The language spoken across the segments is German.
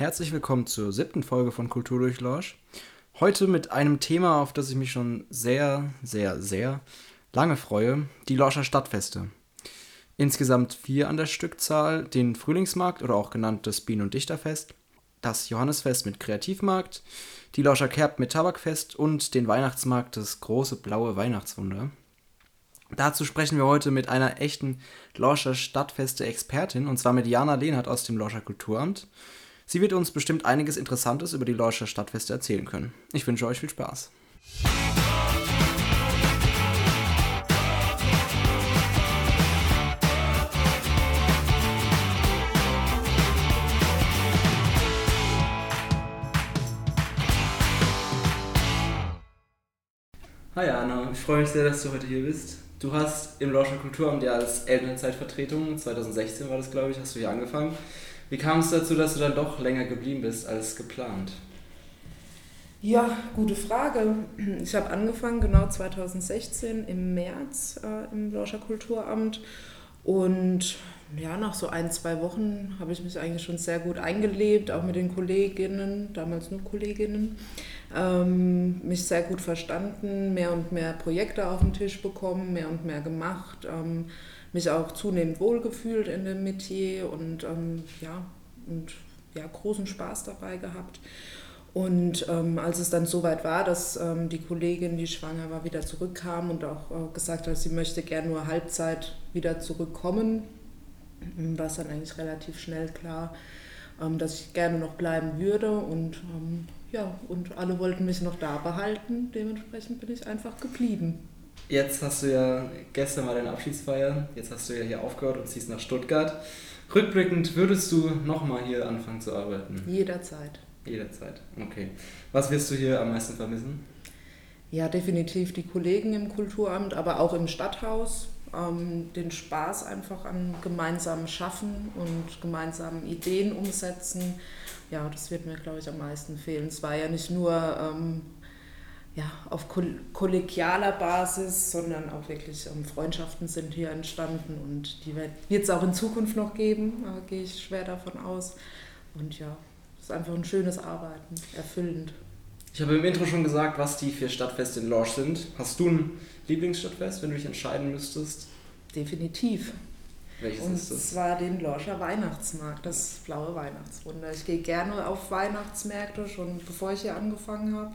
Herzlich willkommen zur siebten Folge von Kultur durch Lorsch. Heute mit einem Thema, auf das ich mich schon sehr, sehr, sehr lange freue: die Lorscher Stadtfeste. Insgesamt vier an der Stückzahl: den Frühlingsmarkt oder auch genannt das Bienen- und Dichterfest, das Johannesfest mit Kreativmarkt, die Lorscher Kerb mit Tabakfest und den Weihnachtsmarkt das große blaue Weihnachtswunder. Dazu sprechen wir heute mit einer echten Lorscher Stadtfeste-Expertin, und zwar mit Jana Lehnhardt aus dem Lorscher Kulturamt. Sie wird uns bestimmt einiges Interessantes über die Lorscher Stadtfeste erzählen können. Ich wünsche euch viel Spaß. Hi Anna, ich freue mich sehr, dass du heute hier bist. Du hast im Lorscher Kulturamt ja als Elternzeitvertretung, 2016 war das glaube ich, hast du hier angefangen. Wie kam es dazu, dass du dann doch länger geblieben bist als geplant? Ja, gute Frage. Ich habe angefangen genau 2016 im März äh, im Lorscher Kulturamt und ja, nach so ein, zwei Wochen habe ich mich eigentlich schon sehr gut eingelebt, auch mit den Kolleginnen, damals nur Kolleginnen, ähm, mich sehr gut verstanden, mehr und mehr Projekte auf den Tisch bekommen, mehr und mehr gemacht. Ähm, mich auch zunehmend wohlgefühlt in dem Metier und ähm, ja, und ja, großen Spaß dabei gehabt. Und ähm, als es dann soweit war, dass ähm, die Kollegin, die schwanger war, wieder zurückkam und auch äh, gesagt hat, sie möchte gerne nur Halbzeit wieder zurückkommen, ähm, war es dann eigentlich relativ schnell klar, ähm, dass ich gerne noch bleiben würde. Und ähm, ja, und alle wollten mich noch da behalten. Dementsprechend bin ich einfach geblieben. Jetzt hast du ja gestern mal deine Abschiedsfeier, jetzt hast du ja hier aufgehört und ziehst nach Stuttgart. Rückblickend würdest du nochmal hier anfangen zu arbeiten? Jederzeit. Jederzeit, okay. Was wirst du hier am meisten vermissen? Ja, definitiv die Kollegen im Kulturamt, aber auch im Stadthaus. Ähm, den Spaß einfach an gemeinsamen Schaffen und gemeinsamen Ideen umsetzen. Ja, das wird mir, glaube ich, am meisten fehlen. Es war ja nicht nur ähm, ja, auf kollegialer Basis, sondern auch wirklich ähm, Freundschaften sind hier entstanden und die wird es auch in Zukunft noch geben, äh, gehe ich schwer davon aus. Und ja, es ist einfach ein schönes Arbeiten, erfüllend. Ich habe im Intro schon gesagt, was die vier Stadtfeste in Lorsch sind. Hast du ein Lieblingsstadtfest, wenn du dich entscheiden müsstest? Definitiv. Welches und ist das? zwar den Lorscher Weihnachtsmarkt, das blaue Weihnachtswunder. Ich gehe gerne auf Weihnachtsmärkte, schon bevor ich hier angefangen habe.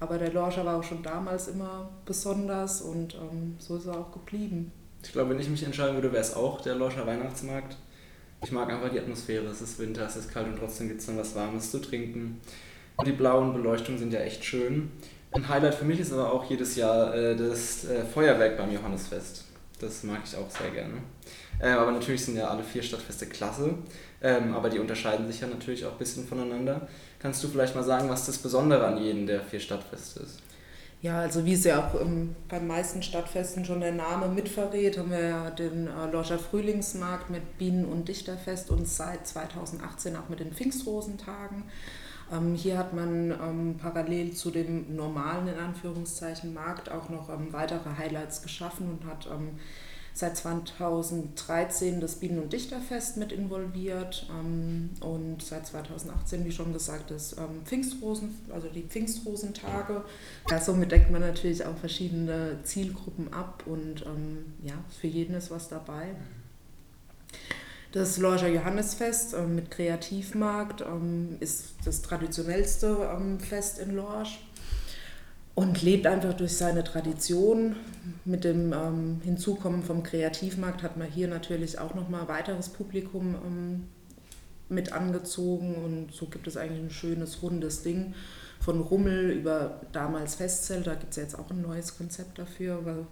Aber der Lorscher war auch schon damals immer besonders und ähm, so ist er auch geblieben. Ich glaube, wenn ich mich entscheiden würde, wäre es auch der Lorscher Weihnachtsmarkt. Ich mag einfach die Atmosphäre. Es ist Winter, es ist kalt und trotzdem gibt es dann was Warmes zu trinken. Und die blauen Beleuchtungen sind ja echt schön. Ein Highlight für mich ist aber auch jedes Jahr äh, das äh, Feuerwerk beim Johannesfest. Das mag ich auch sehr gerne. Äh, aber natürlich sind ja alle vier Stadtfeste klasse. Ähm, aber die unterscheiden sich ja natürlich auch ein bisschen voneinander. Kannst du vielleicht mal sagen, was das Besondere an jedem der vier Stadtfeste ist? Ja, also wie es ja auch ähm, beim meisten Stadtfesten schon der Name mitverrät, haben wir ja den äh, Lorscher Frühlingsmarkt mit Bienen- und Dichterfest und seit 2018 auch mit den Pfingstrosentagen. Ähm, hier hat man ähm, parallel zu dem normalen, in Anführungszeichen, Markt auch noch ähm, weitere Highlights geschaffen und hat ähm, seit 2013 das Bienen- und Dichterfest mit involviert ähm, und seit 2018, wie schon gesagt, das ähm, Pfingstrosen, also die Pfingstrosentage. Ja, somit deckt man natürlich auch verschiedene Zielgruppen ab und ähm, ja, für jeden ist was dabei. Das Lorscher Johannesfest äh, mit Kreativmarkt ähm, ist das traditionellste ähm, Fest in Lorsch und lebt einfach durch seine Tradition. Mit dem ähm, Hinzukommen vom Kreativmarkt hat man hier natürlich auch nochmal weiteres Publikum ähm, mit angezogen und so gibt es eigentlich ein schönes, rundes Ding. Von Rummel über damals Festzelt, da gibt es ja jetzt auch ein neues Konzept dafür, weil,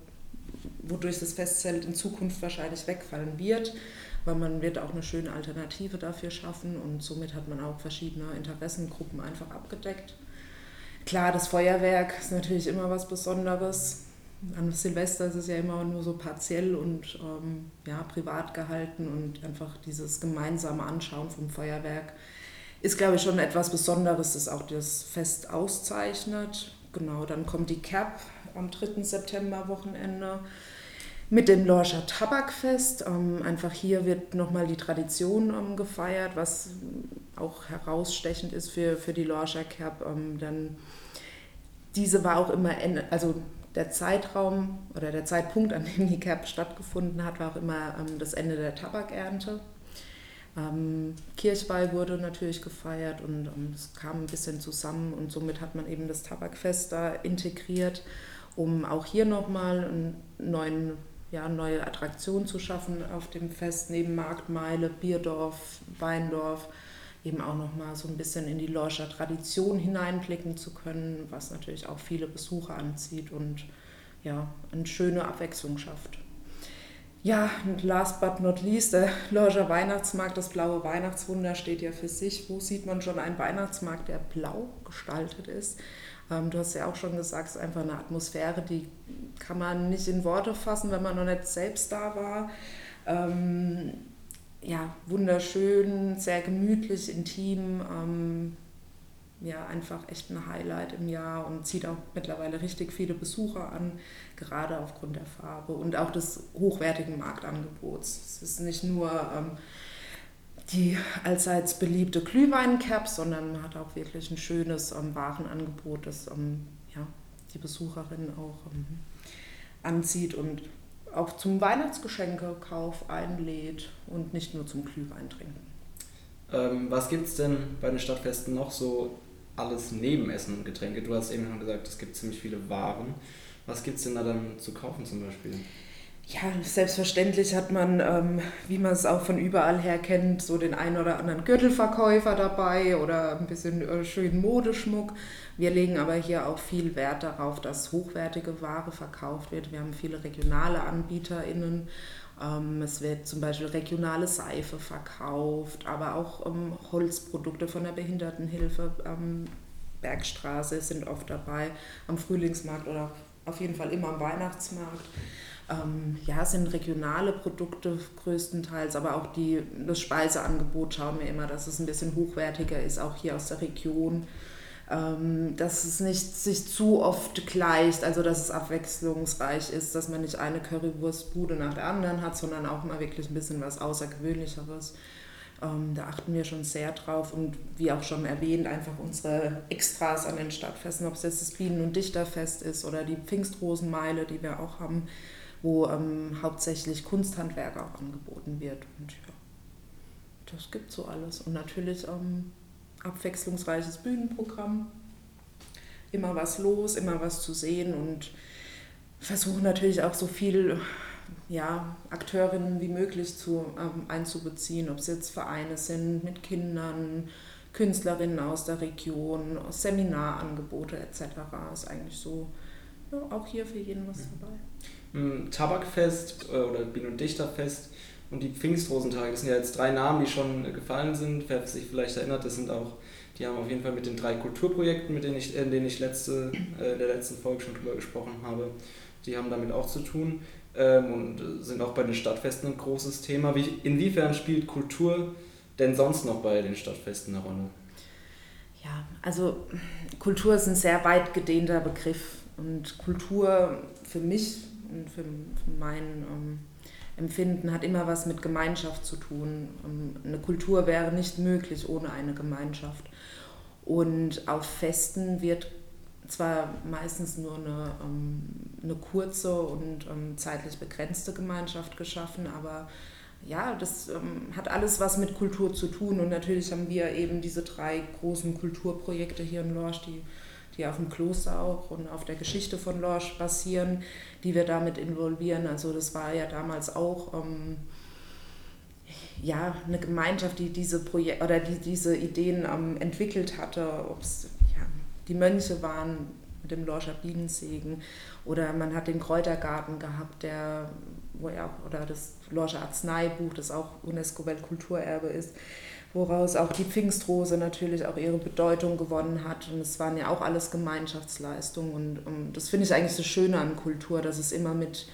wodurch das Festzelt in Zukunft wahrscheinlich wegfallen wird, weil man wird auch eine schöne Alternative dafür schaffen und somit hat man auch verschiedene Interessengruppen einfach abgedeckt. Klar, das Feuerwerk ist natürlich immer was Besonderes. An Silvester ist es ja immer nur so partiell und ähm, ja, privat gehalten und einfach dieses gemeinsame Anschauen vom Feuerwerk ist, glaube ich, schon etwas Besonderes, das auch das Fest auszeichnet. Genau, dann kommt die CAP am 3. September Wochenende mit dem Lorscher Tabakfest. Ähm, einfach hier wird nochmal die Tradition ähm, gefeiert, was auch herausstechend ist für, für die Lorscher Cap, ähm, dann diese war auch immer, Ende, also der Zeitraum oder der Zeitpunkt, an dem die Cap stattgefunden hat, war auch immer ähm, das Ende der Tabakernte. Ähm, Kirchweih wurde natürlich gefeiert und es ähm, kam ein bisschen zusammen und somit hat man eben das Tabakfest da integriert, um auch hier nochmal einen neuen ja, neue Attraktionen zu schaffen auf dem Fest, neben Marktmeile, Bierdorf, Weindorf, eben auch nochmal so ein bisschen in die Lorscher Tradition hineinblicken zu können, was natürlich auch viele Besucher anzieht und ja, eine schöne Abwechslung schafft. Ja, und last but not least, der Lorscher Weihnachtsmarkt, das blaue Weihnachtswunder steht ja für sich. Wo sieht man schon einen Weihnachtsmarkt, der blau gestaltet ist? Ähm, du hast ja auch schon gesagt, es ist einfach eine Atmosphäre, die kann man nicht in Worte fassen, wenn man noch nicht selbst da war. Ähm, ja, wunderschön, sehr gemütlich, intim. Ähm, ja, einfach echt ein Highlight im Jahr und zieht auch mittlerweile richtig viele Besucher an, gerade aufgrund der Farbe und auch des hochwertigen Marktangebots. Es ist nicht nur ähm, die allseits beliebte Glühwein-Cap, sondern man hat auch wirklich ein schönes ähm, Warenangebot, das ähm, ja, die Besucherinnen auch ähm, anzieht und auch zum Weihnachtsgeschenkekauf einlädt und nicht nur zum Glühwein trinken. Ähm, was gibt es denn bei den Stadtfesten noch so alles neben Essen und Getränke? Du hast eben schon gesagt, es gibt ziemlich viele Waren. Was gibt es denn da dann zu kaufen zum Beispiel? Ja, selbstverständlich hat man, ähm, wie man es auch von überall her kennt, so den einen oder anderen Gürtelverkäufer dabei oder ein bisschen äh, schönen Modeschmuck. Wir legen aber hier auch viel Wert darauf, dass hochwertige Ware verkauft wird. Wir haben viele regionale AnbieterInnen. Ähm, es wird zum Beispiel regionale Seife verkauft, aber auch ähm, Holzprodukte von der Behindertenhilfe. Ähm, Bergstraße sind oft dabei, am Frühlingsmarkt oder auf jeden Fall immer am Weihnachtsmarkt. Ähm, ja, sind regionale Produkte größtenteils, aber auch die, das Speiseangebot schauen wir immer, dass es ein bisschen hochwertiger ist, auch hier aus der Region. Ähm, dass es nicht sich zu oft gleicht, also dass es abwechslungsreich ist, dass man nicht eine Currywurstbude nach der anderen hat, sondern auch mal wirklich ein bisschen was Außergewöhnlicheres. Ähm, da achten wir schon sehr drauf und wie auch schon erwähnt, einfach unsere Extras an den Stadtfesten, ob es jetzt das Bienen- und Dichterfest ist oder die Pfingstrosenmeile, die wir auch haben, wo ähm, hauptsächlich Kunsthandwerk auch angeboten wird. Und ja, das gibt so alles. Und natürlich ähm, abwechslungsreiches Bühnenprogramm. Immer was los, immer was zu sehen und versuchen natürlich auch so viel ja, Akteurinnen wie möglich zu, ähm, einzubeziehen, ob es jetzt Vereine sind mit Kindern, Künstlerinnen aus der Region, Seminarangebote etc. Ist eigentlich so ja, auch hier für jeden was dabei. Tabakfest äh, oder Bienen- und Dichterfest und die Pfingstrosentage. Das sind ja jetzt drei Namen, die schon gefallen sind. Wer sich vielleicht erinnert, das sind auch, die haben auf jeden Fall mit den drei Kulturprojekten, mit denen ich, in denen ich letzte, äh, in der letzten Folge schon drüber gesprochen habe, die haben damit auch zu tun ähm, und sind auch bei den Stadtfesten ein großes Thema. Wie, inwiefern spielt Kultur denn sonst noch bei den Stadtfesten eine Rolle? Ja, also Kultur ist ein sehr weit gedehnter Begriff und Kultur für mich und für, für mein ähm, Empfinden hat immer was mit Gemeinschaft zu tun. Ähm, eine Kultur wäre nicht möglich ohne eine Gemeinschaft. Und auf Festen wird zwar meistens nur eine, ähm, eine kurze und ähm, zeitlich begrenzte Gemeinschaft geschaffen, aber ja, das hat alles was mit Kultur zu tun. Und natürlich haben wir eben diese drei großen Kulturprojekte hier in Lorsch, die die auf dem Kloster auch und auf der Geschichte von Lorsch basieren, die wir damit involvieren. Also das war ja damals auch ähm, ja, eine Gemeinschaft, die diese Projek oder die diese Ideen ähm, entwickelt hatte, ob es ja, die Mönche waren mit dem Lorscher Bienensegen oder man hat den Kräutergarten gehabt, der wo ja, oder das Lorscher Arzneibuch, das auch UNESCO-Weltkulturerbe ist, woraus auch die Pfingstrose natürlich auch ihre Bedeutung gewonnen hat. Und es waren ja auch alles Gemeinschaftsleistungen. Und, und das finde ich eigentlich so schön an Kultur, dass es immer mit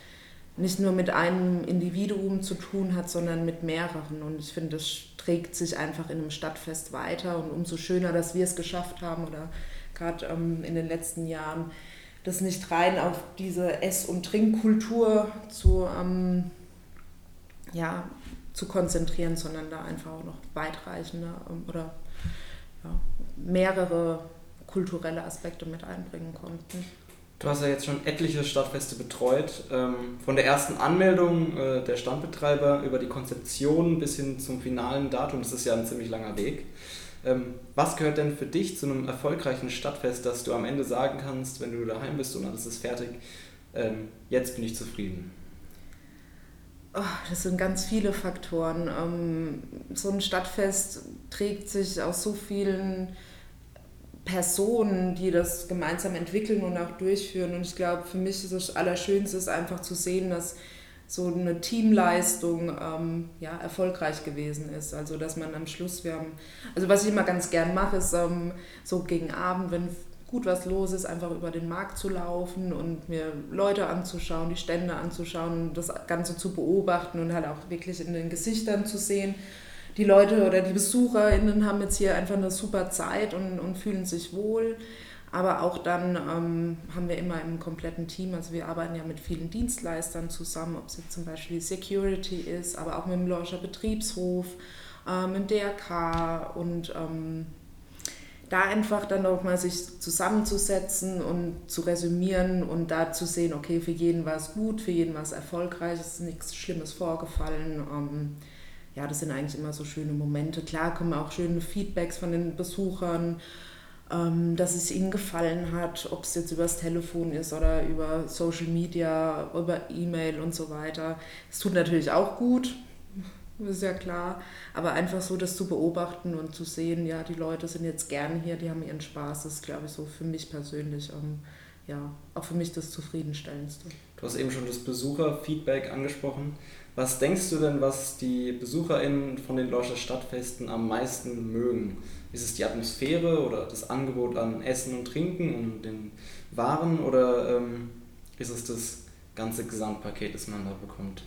nicht nur mit einem Individuum zu tun hat, sondern mit mehreren. Und ich finde, das trägt sich einfach in einem Stadtfest weiter. Und umso schöner, dass wir es geschafft haben oder gerade ähm, in den letzten Jahren, das nicht rein auf diese Ess- und Trinkkultur zu ähm, ja, zu konzentrieren, sondern da einfach auch noch weitreichende ähm, oder ja, mehrere kulturelle Aspekte mit einbringen konnten. Du hast ja jetzt schon etliche Stadtfeste betreut. Ähm, von der ersten Anmeldung äh, der Standbetreiber über die Konzeption bis hin zum finalen Datum, das ist ja ein ziemlich langer Weg. Ähm, was gehört denn für dich zu einem erfolgreichen Stadtfest, dass du am Ende sagen kannst, wenn du daheim bist und alles ist fertig, jetzt bin ich zufrieden? Oh, das sind ganz viele Faktoren. so ein Stadtfest trägt sich aus so vielen Personen, die das gemeinsam entwickeln und auch durchführen. Und ich glaube, für mich ist das Allerschönste ist einfach zu sehen, dass so eine Teamleistung ähm, ja, erfolgreich gewesen ist. Also dass man am Schluss, wir haben, also was ich immer ganz gern mache, ist ähm, so gegen Abend, wenn gut was los ist, einfach über den Markt zu laufen und mir Leute anzuschauen, die Stände anzuschauen, das Ganze zu beobachten und halt auch wirklich in den Gesichtern zu sehen, die Leute oder die BesucherInnen haben jetzt hier einfach eine super Zeit und, und fühlen sich wohl. Aber auch dann ähm, haben wir immer im kompletten Team, also wir arbeiten ja mit vielen Dienstleistern zusammen, ob es jetzt zum Beispiel Security ist, aber auch mit dem Lorscher Betriebshof, äh, mit dem DRK und ähm, da einfach dann auch mal sich zusammenzusetzen und zu resümieren und da zu sehen, okay, für jeden war es gut, für jeden war es erfolgreich, es ist nichts Schlimmes vorgefallen. Ähm, ja, das sind eigentlich immer so schöne Momente. Klar kommen auch schöne Feedbacks von den Besuchern, ähm, dass es ihnen gefallen hat, ob es jetzt übers Telefon ist oder über Social Media, über E-Mail und so weiter. Es tut natürlich auch gut, ist ja klar, aber einfach so das zu beobachten und zu sehen, ja, die Leute sind jetzt gerne hier, die haben ihren Spaß, das ist, glaube ich, so für mich persönlich, ähm, ja, auch für mich das Zufriedenstellendste. Du hast eben schon das Besucherfeedback angesprochen. Was denkst du denn, was die BesucherInnen von den Lorscher Stadtfesten am meisten mögen? Ist es die Atmosphäre oder das Angebot an Essen und Trinken und den Waren oder ähm, ist es das ganze Gesamtpaket, das man da bekommt?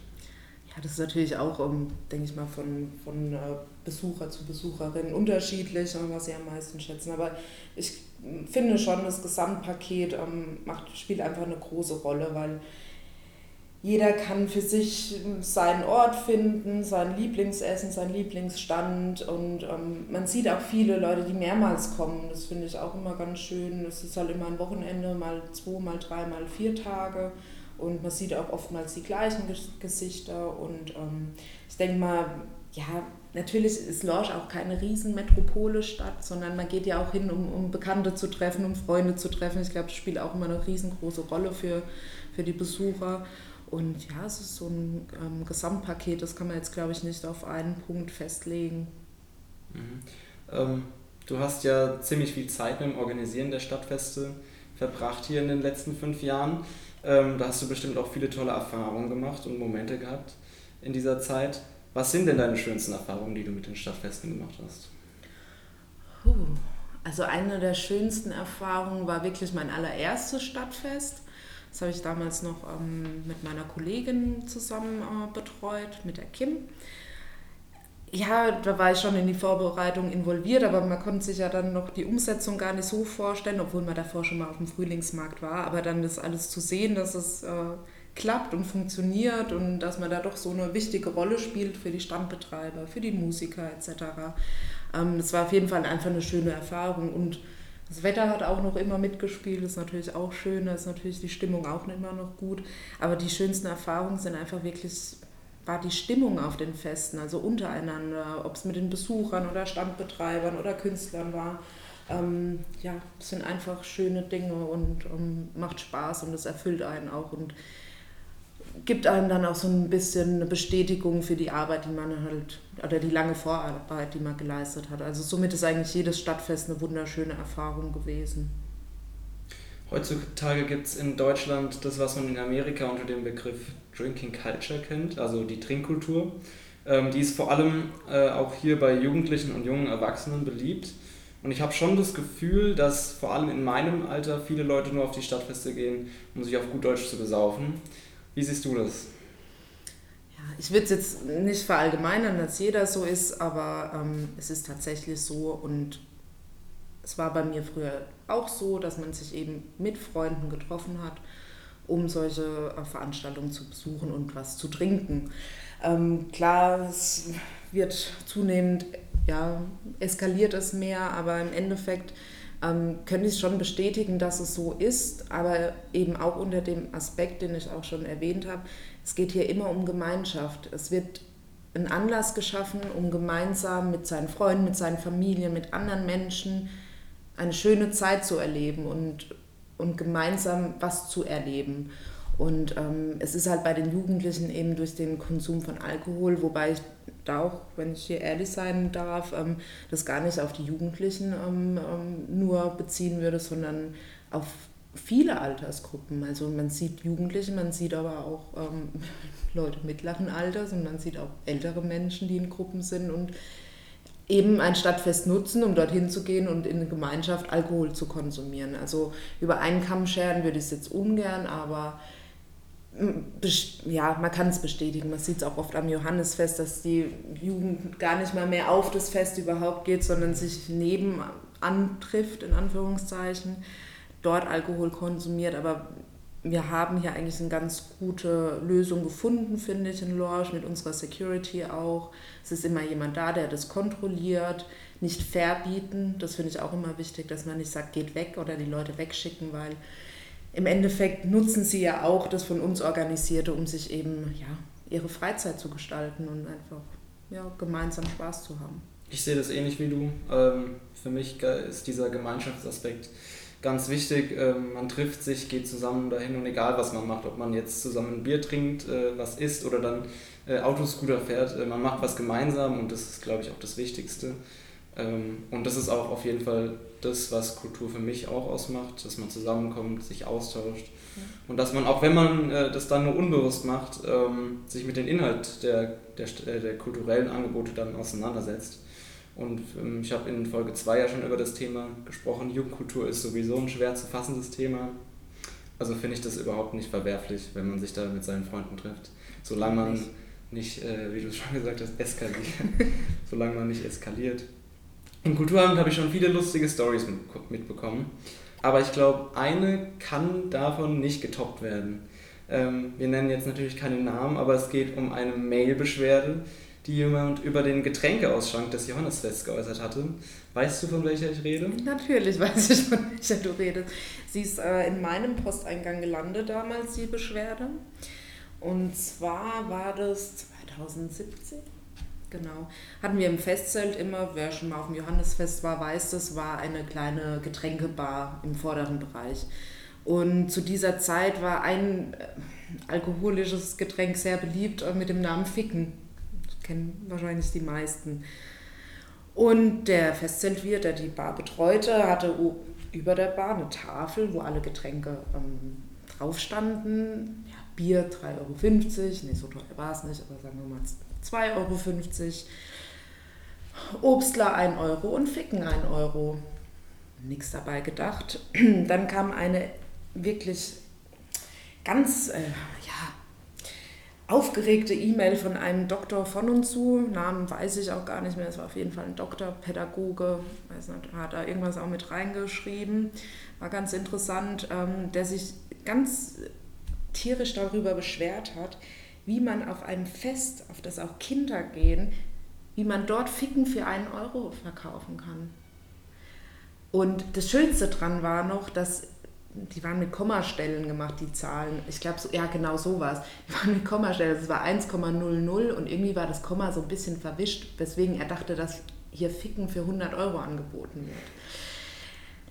Ja, das ist natürlich auch, um, denke ich mal, von, von äh, Besucher zu Besucherin unterschiedlich, was sie am meisten schätzen. Aber ich finde schon, das Gesamtpaket ähm, macht, spielt einfach eine große Rolle, weil jeder kann für sich seinen Ort finden, sein Lieblingsessen, sein Lieblingsstand und ähm, man sieht auch viele Leute, die mehrmals kommen. Das finde ich auch immer ganz schön. Es ist halt immer ein Wochenende, mal zwei, mal drei, mal vier Tage und man sieht auch oftmals die gleichen Gesichter und ähm, ich denke mal, ja, natürlich ist Lorsch auch keine riesen Metropole-Stadt, sondern man geht ja auch hin, um, um Bekannte zu treffen, um Freunde zu treffen. Ich glaube, das spielt auch immer eine riesengroße Rolle für, für die Besucher. Und ja, es ist so ein ähm, Gesamtpaket, das kann man jetzt, glaube ich, nicht auf einen Punkt festlegen. Mhm. Ähm, du hast ja ziemlich viel Zeit mit dem Organisieren der Stadtfeste verbracht hier in den letzten fünf Jahren. Ähm, da hast du bestimmt auch viele tolle Erfahrungen gemacht und Momente gehabt in dieser Zeit. Was sind denn deine schönsten Erfahrungen, die du mit den Stadtfesten gemacht hast? Also eine der schönsten Erfahrungen war wirklich mein allererstes Stadtfest. Das habe ich damals noch ähm, mit meiner Kollegin zusammen äh, betreut, mit der Kim. Ja, da war ich schon in die Vorbereitung involviert, aber man konnte sich ja dann noch die Umsetzung gar nicht so vorstellen, obwohl man davor schon mal auf dem Frühlingsmarkt war. Aber dann das alles zu sehen, dass es äh, klappt und funktioniert und dass man da doch so eine wichtige Rolle spielt für die Standbetreiber, für die Musiker etc. Ähm, das war auf jeden Fall einfach eine schöne Erfahrung und das Wetter hat auch noch immer mitgespielt, ist natürlich auch schön, da ist natürlich die Stimmung auch immer noch gut. Aber die schönsten Erfahrungen sind einfach wirklich, war die Stimmung auf den Festen, also untereinander, ob es mit den Besuchern oder Standbetreibern oder Künstlern war. Ähm, ja, das sind einfach schöne Dinge und um, macht Spaß und es erfüllt einen auch. Und gibt einem dann auch so ein bisschen eine Bestätigung für die Arbeit, die man halt, oder die lange Vorarbeit, die man geleistet hat. Also somit ist eigentlich jedes Stadtfest eine wunderschöne Erfahrung gewesen. Heutzutage gibt es in Deutschland das, was man in Amerika unter dem Begriff Drinking Culture kennt, also die Trinkkultur. Ähm, die ist vor allem äh, auch hier bei Jugendlichen und jungen Erwachsenen beliebt. Und ich habe schon das Gefühl, dass vor allem in meinem Alter viele Leute nur auf die Stadtfeste gehen, um sich auf gut Deutsch zu besaufen. Wie siehst du das? Ja, ich würde es jetzt nicht verallgemeinern, dass jeder so ist, aber ähm, es ist tatsächlich so und es war bei mir früher auch so, dass man sich eben mit Freunden getroffen hat, um solche äh, Veranstaltungen zu besuchen und was zu trinken. Ähm, klar, es wird zunehmend, ja, eskaliert es mehr, aber im Endeffekt ähm, könnte ich schon bestätigen, dass es so ist, aber eben auch unter dem Aspekt, den ich auch schon erwähnt habe, es geht hier immer um Gemeinschaft. Es wird ein Anlass geschaffen, um gemeinsam mit seinen Freunden, mit seinen Familien, mit anderen Menschen eine schöne Zeit zu erleben und, und gemeinsam was zu erleben. Und ähm, es ist halt bei den Jugendlichen eben durch den Konsum von Alkohol, wobei ich da auch, wenn ich hier ehrlich sein darf, ähm, das gar nicht auf die Jugendlichen ähm, ähm nur beziehen würde, sondern auf viele Altersgruppen. Also man sieht Jugendliche, man sieht aber auch ähm, Leute mittleren Alters und man sieht auch ältere Menschen, die in Gruppen sind und eben ein Stadtfest nutzen, um dorthin zu gehen und in Gemeinschaft Alkohol zu konsumieren. Also über einen Kamm scheren würde ich es jetzt ungern, aber ja, man kann es bestätigen. Man sieht es auch oft am Johannesfest, dass die Jugend gar nicht mal mehr auf das Fest überhaupt geht, sondern sich nebenan trifft, in Anführungszeichen, dort Alkohol konsumiert. Aber wir haben hier eigentlich eine ganz gute Lösung gefunden, finde ich, in Lorsch, mit unserer Security auch. Es ist immer jemand da, der das kontrolliert, nicht verbieten. Das finde ich auch immer wichtig, dass man nicht sagt, geht weg oder die Leute wegschicken, weil im Endeffekt nutzen sie ja auch das von uns Organisierte, um sich eben ja, ihre Freizeit zu gestalten und einfach ja, gemeinsam Spaß zu haben. Ich sehe das ähnlich wie du. Ähm, für mich ist dieser Gemeinschaftsaspekt ganz wichtig. Ähm, man trifft sich, geht zusammen dahin und egal was man macht, ob man jetzt zusammen ein Bier trinkt, äh, was isst oder dann äh, Autoscooter fährt, äh, man macht was gemeinsam und das ist, glaube ich, auch das Wichtigste. Ähm, und das ist auch auf jeden Fall das, was Kultur für mich auch ausmacht, dass man zusammenkommt, sich austauscht und dass man, auch wenn man das dann nur unbewusst macht, ähm, sich mit dem Inhalt der, der, der kulturellen Angebote dann auseinandersetzt. Und ähm, ich habe in Folge 2 ja schon über das Thema gesprochen. Jugendkultur ist sowieso ein schwer zu fassendes Thema. Also finde ich das überhaupt nicht verwerflich, wenn man sich da mit seinen Freunden trifft. Solange man nicht, äh, wie du schon gesagt hast, eskaliert. Solange man nicht eskaliert. Im Kulturamt habe ich schon viele lustige Stories mitbekommen. Aber ich glaube, eine kann davon nicht getoppt werden. Ähm, wir nennen jetzt natürlich keine Namen, aber es geht um eine Mail-Beschwerde, die jemand über den Getränkeausschank des Johannesfests geäußert hatte. Weißt du, von welcher ich rede? Natürlich weiß ich, von welcher du redest. Sie ist äh, in meinem Posteingang gelandet damals, die Beschwerde. Und zwar war das 2017 Genau. Hatten wir im Festzelt immer, wer schon mal auf dem Johannesfest war, weiß, das war eine kleine Getränkebar im vorderen Bereich. Und zu dieser Zeit war ein äh, alkoholisches Getränk sehr beliebt äh, mit dem Namen Ficken. Kennen wahrscheinlich die meisten. Und der Festzeltwirt, der die Bar betreute, hatte über der Bar eine Tafel, wo alle Getränke ähm, drauf standen. Ja, Bier 3,50 Euro, nee, so teuer war es nicht, aber sagen wir mal 2,50 Euro. Obstler 1 Euro und Ficken 1 Euro. Nichts dabei gedacht. Dann kam eine wirklich ganz äh, aufgeregte E-Mail von einem Doktor von und zu. Namen weiß ich auch gar nicht mehr. Es war auf jeden Fall ein Doktor, Pädagoge, weiß nicht, hat da irgendwas auch mit reingeschrieben. War ganz interessant, ähm, der sich ganz tierisch darüber beschwert hat, wie man auf einem Fest, auf das auch Kinder gehen, wie man dort Ficken für einen Euro verkaufen kann. Und das Schönste dran war noch, dass die waren mit Kommastellen gemacht, die Zahlen. Ich glaube, so, ja, genau so war es. Die waren mit Kommastellen. Es war 1,00 und irgendwie war das Komma so ein bisschen verwischt, weswegen er dachte, dass hier Ficken für 100 Euro angeboten wird.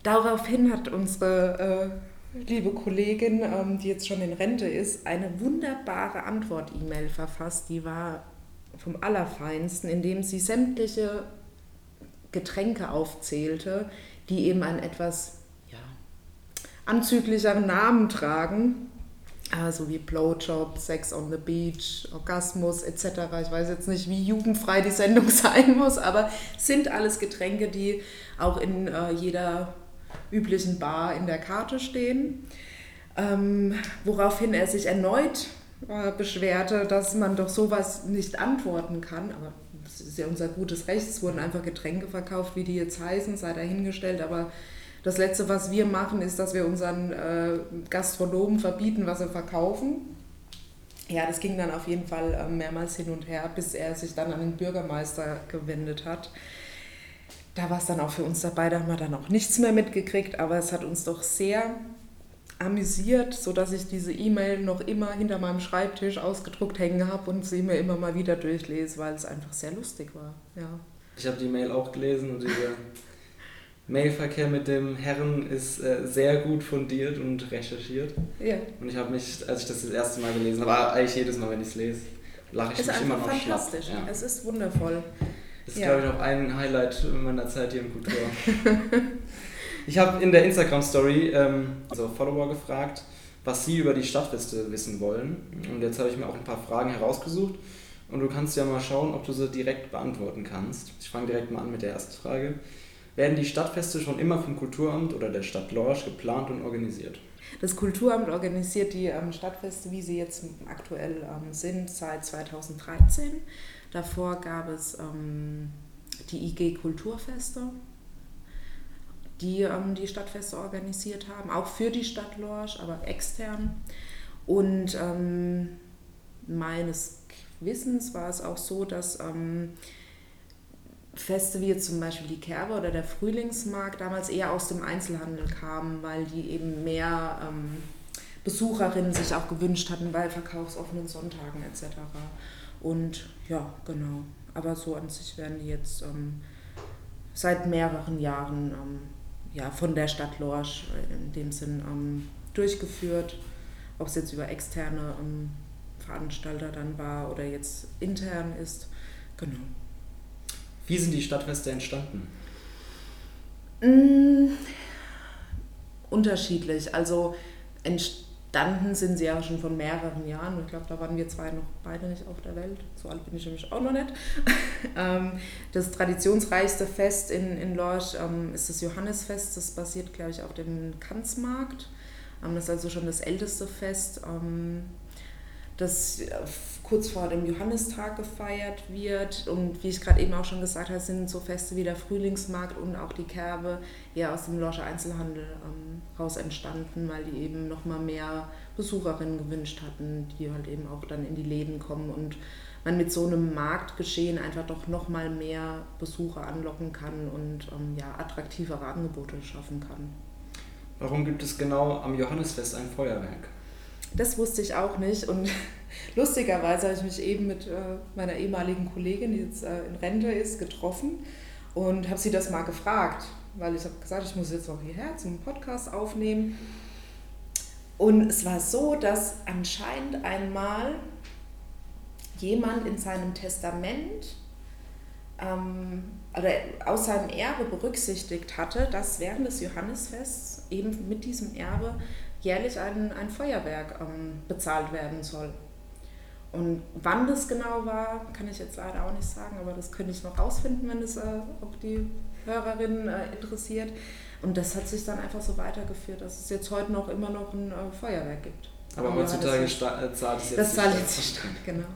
Daraufhin hat unsere äh, liebe Kollegin, ähm, die jetzt schon in Rente ist, eine wunderbare Antwort-E-Mail verfasst. Die war vom Allerfeinsten, indem sie sämtliche Getränke aufzählte, die eben einen etwas anzüglicheren Namen tragen. Also wie Blowjob, Sex on the Beach, Orgasmus etc. Ich weiß jetzt nicht, wie jugendfrei die Sendung sein muss, aber sind alles Getränke, die auch in äh, jeder üblichen Bar in der Karte stehen. Ähm, woraufhin er sich erneut äh, beschwerte, dass man doch sowas nicht antworten kann. Aber das ist ja unser gutes Recht. Es wurden einfach Getränke verkauft, wie die jetzt heißen, sei dahingestellt. Aber das Letzte, was wir machen, ist, dass wir unseren äh, Gastronomen verbieten, was sie verkaufen. ja, das ging dann auf jeden Fall äh, mehrmals hin und her, bis er sich dann an den Bürgermeister gewendet hat. Da war es dann auch für uns dabei, da haben wir dann auch nichts mehr mitgekriegt, aber es hat uns doch sehr amüsiert, sodass ich diese E-Mail noch immer hinter meinem Schreibtisch ausgedruckt hängen habe und sie mir immer mal wieder durchlese, weil es einfach sehr lustig war. Ja. Ich habe die Mail auch gelesen und dieser Mailverkehr mit dem Herren ist äh, sehr gut fundiert und recherchiert. Ja. Und ich habe mich, als ich das das erste Mal gelesen habe, eigentlich jedes Mal, wenn ich es lese, lache ich ist mich immer noch fantastisch. Ja. Es ist wundervoll. Das ist, Ja. glaube ich, auch ein Highlight meiner Zeit hier im Kultur. ich habe in der Instagram-Story ähm, also Follower gefragt, was sie über die Stadtfeste wissen wollen. Und jetzt habe ich mir auch ein paar Fragen herausgesucht. Und du kannst ja mal schauen, ob du sie direkt beantworten kannst. Ich fange direkt mal an mit der ersten Frage. Werden die Stadtfeste schon immer vom Kulturamt oder der Stadt Lorsch geplant und organisiert? Das Kulturamt organisiert die ähm, Stadtfeste, wie sie jetzt aktuell ähm, sind, seit 2013. Davor gab es ähm, die IG Kulturfeste, die ähm, die Stadtfeste organisiert haben, auch für die Stadt Lorsch, aber extern. Und ähm, meines Wissens war es auch so, dass ähm, Feste wie jetzt zum Beispiel die Kerbe oder der Frühlingsmarkt damals eher aus dem Einzelhandel kamen, weil die eben mehr ähm, Besucherinnen sich auch gewünscht hatten bei verkaufsoffenen Sonntagen etc. Und ja, genau. Aber so an sich werden die jetzt ähm, seit mehreren Jahren ähm, ja, von der Stadt Lorsch in dem Sinn ähm, durchgeführt. Ob es jetzt über externe ähm, Veranstalter dann war oder jetzt intern ist. Genau. Wie sind die Stadtfeste entstanden? Mm, unterschiedlich. Also entstanden sind sie ja schon von mehreren Jahren. Ich glaube, da waren wir zwei noch beide nicht auf der Welt. So alt bin ich nämlich auch noch nicht. Ähm, das traditionsreichste Fest in, in Lorsch ähm, ist das Johannisfest. Das basiert, glaube ich, auf dem Kanzmarkt. Ähm, Das ist also schon das älteste Fest, das äh, kurz vor dem Johannistag gefeiert wird. Und wie ich gerade eben auch schon gesagt habe, sind so Feste wie der Frühlingsmarkt und auch die Kerbe eher aus dem Lorscher Einzelhandel ähm, raus entstanden, weil die eben nochmal mehr Besucherinnen gewünscht hatten, die halt eben auch dann in die Läden kommen und man mit so einem Marktgeschehen einfach doch nochmal mehr Besucher anlocken kann und ähm, ja, attraktivere Angebote schaffen kann. Warum gibt es genau am Johannisfest ein Feuerwerk? Das wusste ich auch nicht und lustigerweise habe ich mich eben mit äh, meiner ehemaligen Kollegin, die jetzt äh, in Rente ist, getroffen und habe sie das mal gefragt, weil ich habe gesagt, ich muss jetzt noch hierher zum Podcast aufnehmen. Und es war so, dass anscheinend einmal jemand in seinem Testament ähm, oder aus seinem Erbe berücksichtigt hatte, dass während des Johannisfests eben mit diesem Erbe jährlich ein, ein Feuerwerk ähm, bezahlt werden soll. Und wann das genau war, kann ich jetzt leider auch nicht sagen, aber das könnte ich noch rausfinden, wenn es äh, auch die Hörerin äh, interessiert. Und das hat sich dann einfach so weitergeführt, dass es jetzt heute noch immer noch ein äh, Feuerwerk gibt. Aber heutzutage äh, zahlt es jetzt Das zahlt jetzt die Stadt, genau.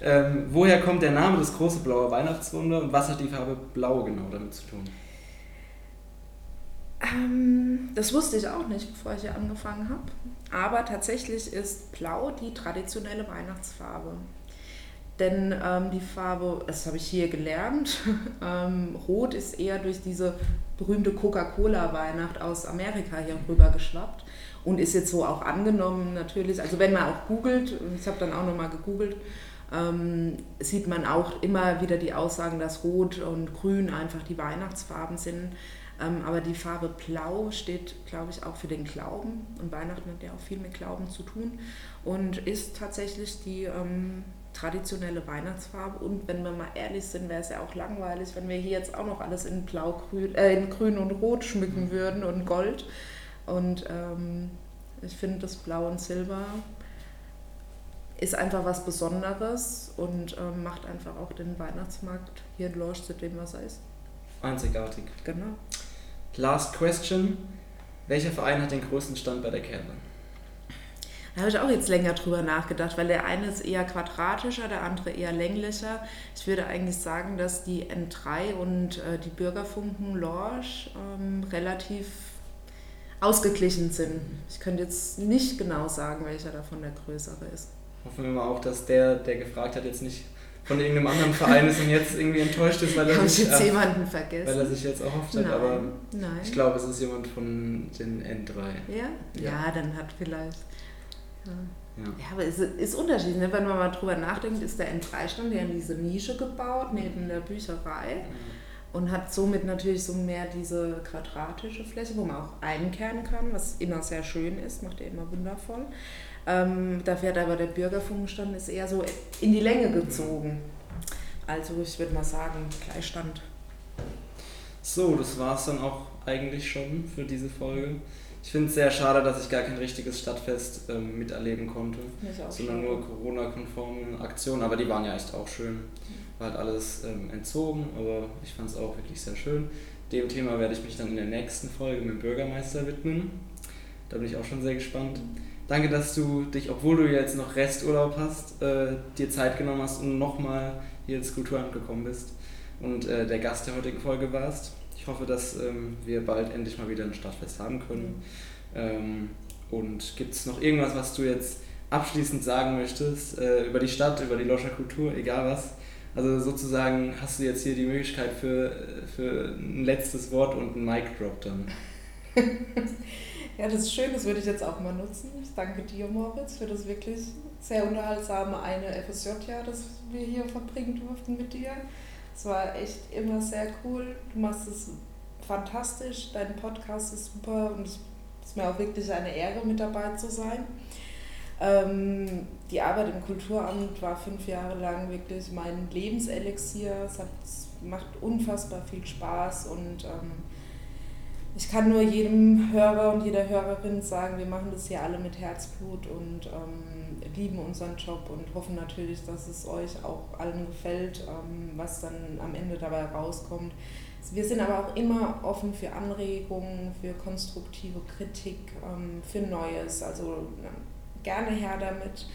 Ähm, woher kommt der Name des große blaue Weihnachtswunder und was hat die Farbe Blau genau damit zu tun? Ähm, das wusste ich auch nicht, bevor ich hier angefangen habe. Aber tatsächlich ist Blau die traditionelle Weihnachtsfarbe. Denn ähm, die Farbe, das habe ich hier gelernt, ähm, Rot ist eher durch diese berühmte Coca-Cola-Weihnacht aus Amerika hier rüber geschwappt und ist jetzt so auch angenommen natürlich. Also wenn man auch googelt, ich habe dann auch nochmal gegoogelt, ähm, sieht man auch immer wieder die Aussagen, dass Rot und Grün einfach die Weihnachtsfarben sind. Ähm, aber die Farbe Blau steht, glaube ich, auch für den Glauben. Und Weihnachten hat ja auch viel mit Glauben zu tun. Und ist tatsächlich die ähm, traditionelle Weihnachtsfarbe. Und wenn wir mal ehrlich sind, wäre es ja auch langweilig, wenn wir hier jetzt auch noch alles in Blau, Grün, äh, in Grün und Rot schmücken würden und Gold. Und ähm, ich finde, das Blau und Silber ist einfach was Besonderes und ähm, macht einfach auch den Weihnachtsmarkt hier in Lorsch zu dem, was er ist. Einzigartig. Genau. Last question. Welcher Verein hat den größten Stand bei der Kerbe? Da habe ich auch jetzt länger drüber nachgedacht, weil der eine ist eher quadratischer, der andere eher länglicher. Ich würde eigentlich sagen, dass die N3 und äh, die Bürgerfunken Lorsch ähm, relativ ausgeglichen sind. Ich könnte jetzt nicht genau sagen, welcher davon der größere ist. hoffen wir mal auch, dass der, der gefragt hat, jetzt nicht von irgendeinem anderen Verein ist und jetzt irgendwie enttäuscht ist, weil er, Haben sich, jetzt äh, jemanden vergessen? weil er sich jetzt erhofft hat. Nein, Aber nein. ich glaube, es ist jemand von den N3. Ja? Ja. ja? dann hat vielleicht. Ja. Ja. Ja, aber es ist unterschiedlich. Ne? Wenn man mal drüber nachdenkt, ist der N3-Stand, der in diese Nische gebaut, neben der Bücherei. Und hat somit natürlich so mehr diese quadratische Fläche, wo man auch einkehren kann, was immer sehr schön ist, macht er immer wundervoll. Ähm, da fährt aber der Bürgerfunkenstand ist eher so in die Länge gezogen. Also ich würde mal sagen, Gleichstand. So, das war es dann auch eigentlich schon für diese Folge. Ich finde es sehr schade, dass ich gar kein richtiges Stadtfest ähm, miterleben konnte, sondern schade. nur Corona-konforme Aktionen, aber die waren ja echt auch schön. War halt alles ähm, entzogen, aber ich fand es auch wirklich sehr schön. Dem Thema werde ich mich dann in der nächsten Folge mit dem Bürgermeister widmen. Da bin ich auch schon sehr gespannt. Danke, dass du dich, obwohl du jetzt noch Resturlaub hast, äh, dir Zeit genommen hast und nochmal hier ins Kulturamt gekommen bist und äh, der Gast der heutigen Folge warst. Ich hoffe, dass ähm, wir bald endlich mal wieder ein Stadtfest haben können. Ähm, und gibt es noch irgendwas, was du jetzt abschließend sagen möchtest äh, über die Stadt, über die Loscher Kultur, egal was? Also sozusagen hast du jetzt hier die Möglichkeit für, für ein letztes Wort und einen Mic Drop dann. Ja, das ist schön, das würde ich jetzt auch mal nutzen. Ich danke dir, Moritz, für das wirklich sehr unterhaltsame eine FSJ-Jahr, das wir hier verbringen durften mit dir. Es war echt immer sehr cool. Du machst es fantastisch, dein Podcast ist super und es ist mir auch wirklich eine Ehre, mit dabei zu sein. Ähm, die Arbeit im Kulturamt war fünf Jahre lang wirklich mein Lebenselixier. Es, hat, es macht unfassbar viel Spaß und ähm, ich kann nur jedem Hörer und jeder Hörerin sagen, wir machen das hier alle mit Herzblut und ähm, lieben unseren Job und hoffen natürlich, dass es euch auch allen gefällt, ähm, was dann am Ende dabei rauskommt. Wir sind aber auch immer offen für Anregungen, für konstruktive Kritik, ähm, für Neues. Also gerne her damit.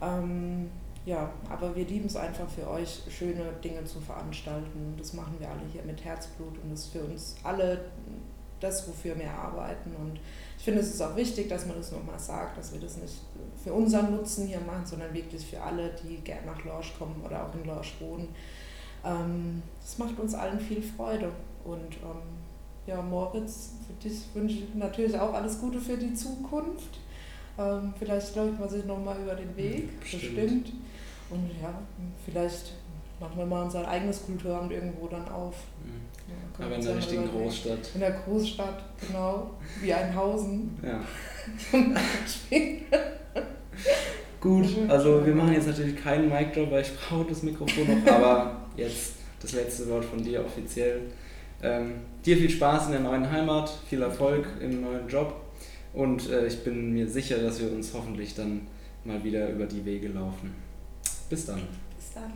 Ähm, ja, aber wir lieben es einfach für euch, schöne Dinge zu veranstalten. Das machen wir alle hier mit Herzblut und das ist für uns alle das, wofür wir arbeiten. Und ich finde, es ist auch wichtig, dass man das nochmal sagt, dass wir das nicht für unseren Nutzen hier machen, sondern wirklich für alle, die gerne nach Lorsch kommen oder auch in Lorsch wohnen. Ähm, das macht uns allen viel Freude. Und ähm, ja, Moritz, für dich wünsche ich natürlich auch alles Gute für die Zukunft. Ähm, vielleicht läuft man sich nochmal über den Weg, Bestimmt. bestimmt. Und ja, vielleicht machen wir mal unser eigenes Kulturamt irgendwo dann auf. Ja, Aber in der ja richtigen. Großstadt. In der Großstadt, genau, wie Einhausen. Ja. zum Beispiel. Gut, also wir machen jetzt natürlich keinen Mic Drop, weil ich brauche das Mikrofon noch, aber jetzt das letzte Wort von dir offiziell. Ähm, dir viel Spaß in der neuen Heimat, viel Erfolg im neuen Job und äh, ich bin mir sicher, dass wir uns hoffentlich dann mal wieder über die Wege laufen. Bis dann. Bis dann.